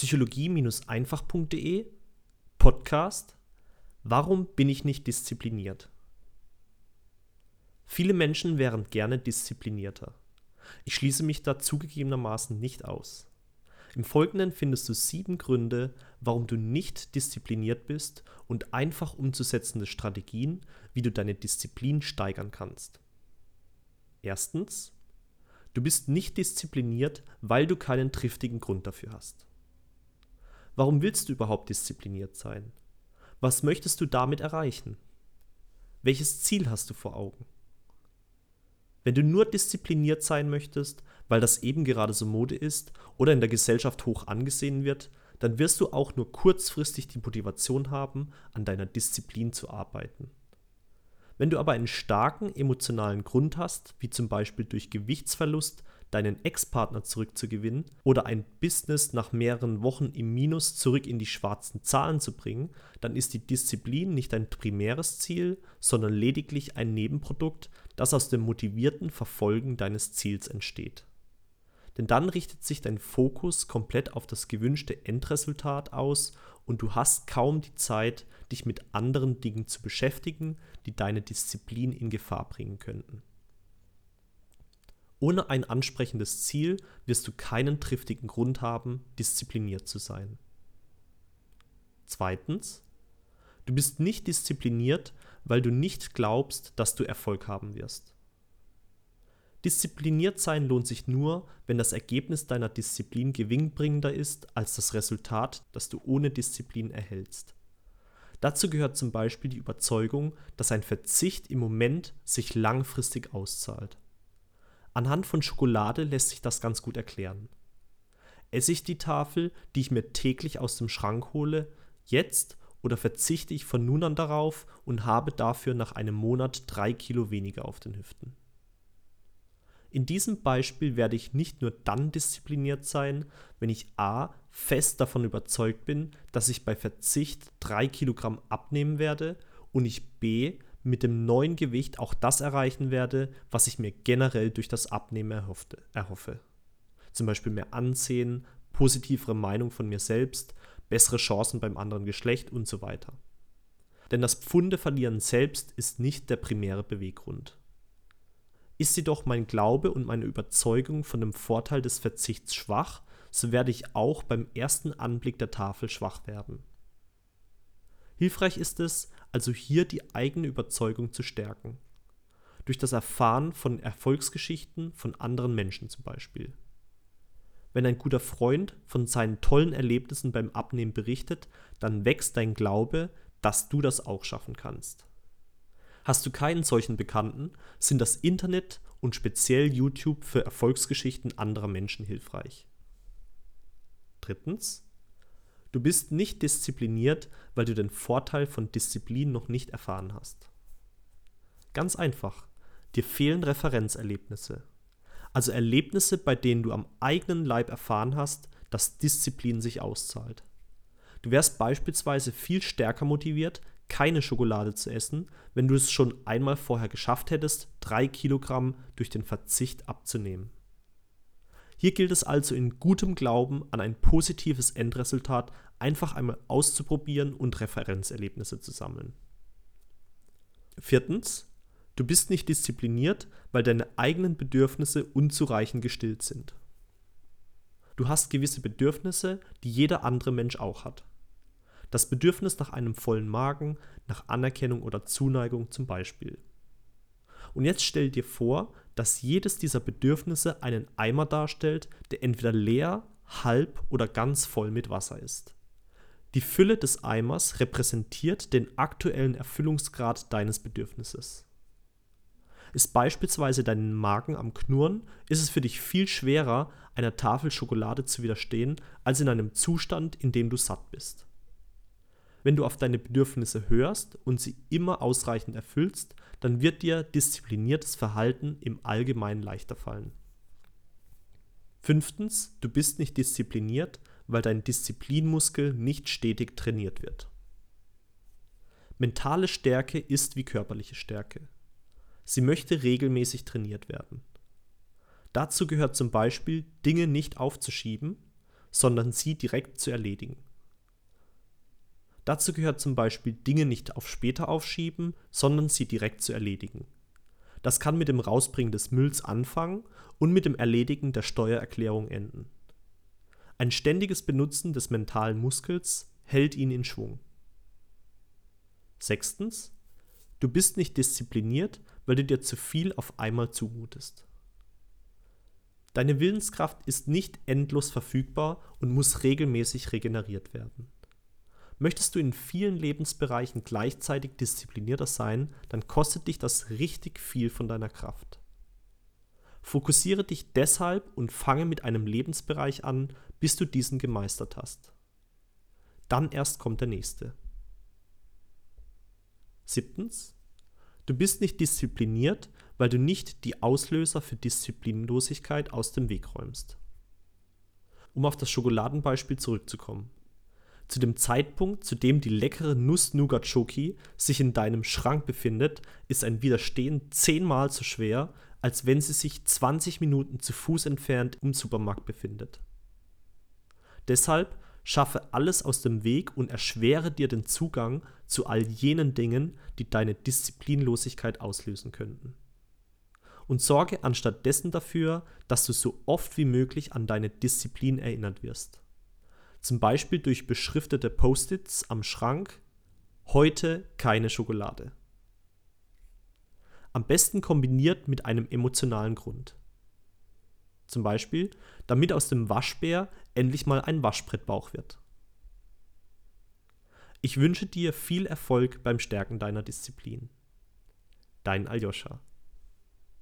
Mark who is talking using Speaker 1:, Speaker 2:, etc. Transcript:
Speaker 1: psychologie-einfach.de Podcast Warum bin ich nicht diszipliniert? Viele Menschen wären gerne disziplinierter. Ich schließe mich da zugegebenermaßen nicht aus. Im Folgenden findest du sieben Gründe, warum du nicht diszipliniert bist und einfach umzusetzende Strategien, wie du deine Disziplin steigern kannst. Erstens, du bist nicht diszipliniert, weil du keinen triftigen Grund dafür hast. Warum willst du überhaupt diszipliniert sein? Was möchtest du damit erreichen? Welches Ziel hast du vor Augen? Wenn du nur diszipliniert sein möchtest, weil das eben gerade so Mode ist oder in der Gesellschaft hoch angesehen wird, dann wirst du auch nur kurzfristig die Motivation haben, an deiner Disziplin zu arbeiten. Wenn du aber einen starken emotionalen Grund hast, wie zum Beispiel durch Gewichtsverlust deinen Ex-Partner zurückzugewinnen oder ein Business nach mehreren Wochen im Minus zurück in die schwarzen Zahlen zu bringen, dann ist die Disziplin nicht ein primäres Ziel, sondern lediglich ein Nebenprodukt, das aus dem motivierten Verfolgen deines Ziels entsteht. Denn dann richtet sich dein Fokus komplett auf das gewünschte Endresultat aus und du hast kaum die Zeit, dich mit anderen Dingen zu beschäftigen, die deine Disziplin in Gefahr bringen könnten. Ohne ein ansprechendes Ziel wirst du keinen triftigen Grund haben, diszipliniert zu sein. Zweitens, du bist nicht diszipliniert, weil du nicht glaubst, dass du Erfolg haben wirst. Diszipliniert sein lohnt sich nur, wenn das Ergebnis deiner Disziplin gewinnbringender ist als das Resultat, das du ohne Disziplin erhältst. Dazu gehört zum Beispiel die Überzeugung, dass ein Verzicht im Moment sich langfristig auszahlt. Anhand von Schokolade lässt sich das ganz gut erklären. Esse ich die Tafel, die ich mir täglich aus dem Schrank hole, jetzt oder verzichte ich von nun an darauf und habe dafür nach einem Monat drei Kilo weniger auf den Hüften? In diesem Beispiel werde ich nicht nur dann diszipliniert sein, wenn ich a. fest davon überzeugt bin, dass ich bei Verzicht drei Kilogramm abnehmen werde und ich b mit dem neuen Gewicht auch das erreichen werde, was ich mir generell durch das Abnehmen erhoffte, erhoffe. Zum Beispiel mehr Ansehen, positivere Meinung von mir selbst, bessere Chancen beim anderen Geschlecht und so weiter. Denn das Pfunde verlieren selbst ist nicht der primäre Beweggrund. Ist jedoch mein Glaube und meine Überzeugung von dem Vorteil des Verzichts schwach, so werde ich auch beim ersten Anblick der Tafel schwach werden. Hilfreich ist es, also hier die eigene Überzeugung zu stärken. Durch das Erfahren von Erfolgsgeschichten von anderen Menschen zum Beispiel. Wenn ein guter Freund von seinen tollen Erlebnissen beim Abnehmen berichtet, dann wächst dein Glaube, dass du das auch schaffen kannst. Hast du keinen solchen Bekannten, sind das Internet und speziell YouTube für Erfolgsgeschichten anderer Menschen hilfreich. Drittens, Du bist nicht diszipliniert, weil du den Vorteil von Disziplin noch nicht erfahren hast. Ganz einfach, dir fehlen Referenzerlebnisse. Also Erlebnisse, bei denen du am eigenen Leib erfahren hast, dass Disziplin sich auszahlt. Du wärst beispielsweise viel stärker motiviert, keine Schokolade zu essen, wenn du es schon einmal vorher geschafft hättest, drei Kilogramm durch den Verzicht abzunehmen. Hier gilt es also in gutem Glauben an ein positives Endresultat einfach einmal auszuprobieren und Referenzerlebnisse zu sammeln. Viertens, du bist nicht diszipliniert, weil deine eigenen Bedürfnisse unzureichend gestillt sind. Du hast gewisse Bedürfnisse, die jeder andere Mensch auch hat. Das Bedürfnis nach einem vollen Magen, nach Anerkennung oder Zuneigung zum Beispiel. Und jetzt stell dir vor, dass jedes dieser Bedürfnisse einen Eimer darstellt, der entweder leer, halb oder ganz voll mit Wasser ist. Die Fülle des Eimers repräsentiert den aktuellen Erfüllungsgrad deines Bedürfnisses. Ist beispielsweise dein Magen am Knurren, ist es für dich viel schwerer, einer Tafel Schokolade zu widerstehen, als in einem Zustand, in dem du satt bist. Wenn du auf deine Bedürfnisse hörst und sie immer ausreichend erfüllst, dann wird dir diszipliniertes Verhalten im Allgemeinen leichter fallen. Fünftens, du bist nicht diszipliniert, weil dein Disziplinmuskel nicht stetig trainiert wird. Mentale Stärke ist wie körperliche Stärke. Sie möchte regelmäßig trainiert werden. Dazu gehört zum Beispiel, Dinge nicht aufzuschieben, sondern sie direkt zu erledigen. Dazu gehört zum Beispiel Dinge nicht auf später aufschieben, sondern sie direkt zu erledigen. Das kann mit dem Rausbringen des Mülls anfangen und mit dem Erledigen der Steuererklärung enden. Ein ständiges Benutzen des mentalen Muskels hält ihn in Schwung. Sechstens, du bist nicht diszipliniert, weil du dir zu viel auf einmal zumutest. Deine Willenskraft ist nicht endlos verfügbar und muss regelmäßig regeneriert werden. Möchtest du in vielen Lebensbereichen gleichzeitig disziplinierter sein, dann kostet dich das richtig viel von deiner Kraft. Fokussiere dich deshalb und fange mit einem Lebensbereich an, bis du diesen gemeistert hast. Dann erst kommt der nächste. Siebtens, du bist nicht diszipliniert, weil du nicht die Auslöser für Disziplinlosigkeit aus dem Weg räumst. Um auf das Schokoladenbeispiel zurückzukommen. Zu dem Zeitpunkt, zu dem die leckere Nuss-Nougat-Schoki sich in deinem Schrank befindet, ist ein Widerstehen zehnmal so schwer, als wenn sie sich 20 Minuten zu Fuß entfernt im Supermarkt befindet. Deshalb schaffe alles aus dem Weg und erschwere dir den Zugang zu all jenen Dingen, die deine Disziplinlosigkeit auslösen könnten. Und sorge anstattdessen dafür, dass du so oft wie möglich an deine Disziplin erinnert wirst zum Beispiel durch beschriftete Post-its am Schrank, heute keine Schokolade. Am besten kombiniert mit einem emotionalen Grund. Zum Beispiel, damit aus dem Waschbär endlich mal ein Waschbrettbauch wird. Ich wünsche dir viel Erfolg beim Stärken deiner Disziplin. Dein Aljoscha.